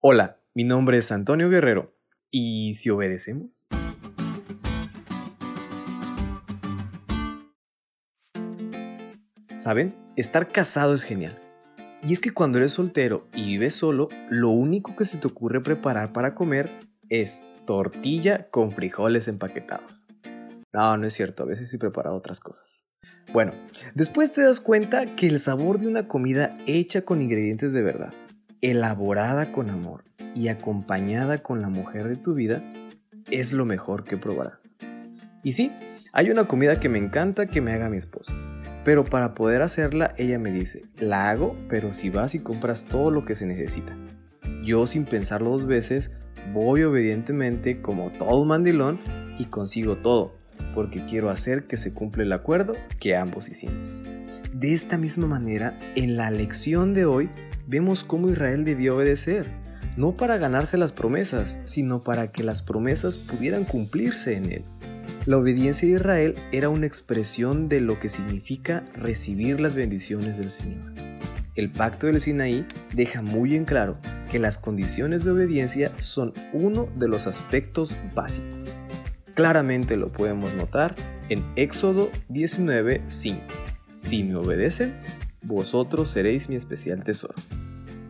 Hola, mi nombre es Antonio Guerrero. ¿Y si obedecemos? ¿Saben? Estar casado es genial. Y es que cuando eres soltero y vives solo, lo único que se te ocurre preparar para comer es tortilla con frijoles empaquetados. No, no es cierto, a veces sí prepara otras cosas. Bueno, después te das cuenta que el sabor de una comida hecha con ingredientes de verdad elaborada con amor y acompañada con la mujer de tu vida, es lo mejor que probarás. Y sí, hay una comida que me encanta que me haga mi esposa. Pero para poder hacerla, ella me dice, la hago, pero si vas y compras todo lo que se necesita. Yo sin pensarlo dos veces, voy obedientemente como todo mandilón y consigo todo, porque quiero hacer que se cumpla el acuerdo que ambos hicimos. De esta misma manera, en la lección de hoy vemos cómo Israel debió obedecer, no para ganarse las promesas, sino para que las promesas pudieran cumplirse en él. La obediencia de Israel era una expresión de lo que significa recibir las bendiciones del Señor. El pacto del Sinaí deja muy en claro que las condiciones de obediencia son uno de los aspectos básicos. Claramente lo podemos notar en Éxodo 19:5. Si me obedecen, vosotros seréis mi especial tesoro.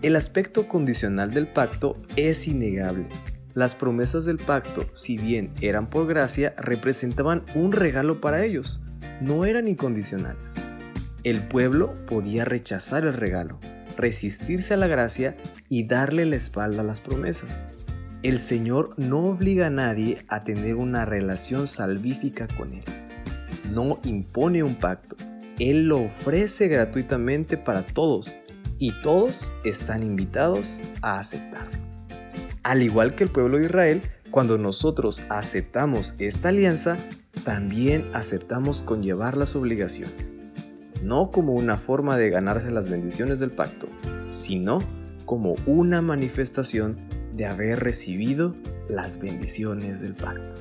El aspecto condicional del pacto es innegable. Las promesas del pacto, si bien eran por gracia, representaban un regalo para ellos, no eran incondicionales. El pueblo podía rechazar el regalo, resistirse a la gracia y darle la espalda a las promesas. El Señor no obliga a nadie a tener una relación salvífica con Él. No impone un pacto, Él lo ofrece gratuitamente para todos y todos están invitados a aceptarlo. Al igual que el pueblo de Israel, cuando nosotros aceptamos esta alianza, también aceptamos conllevar las obligaciones, no como una forma de ganarse las bendiciones del pacto, sino como una manifestación de haber recibido las bendiciones del pacto.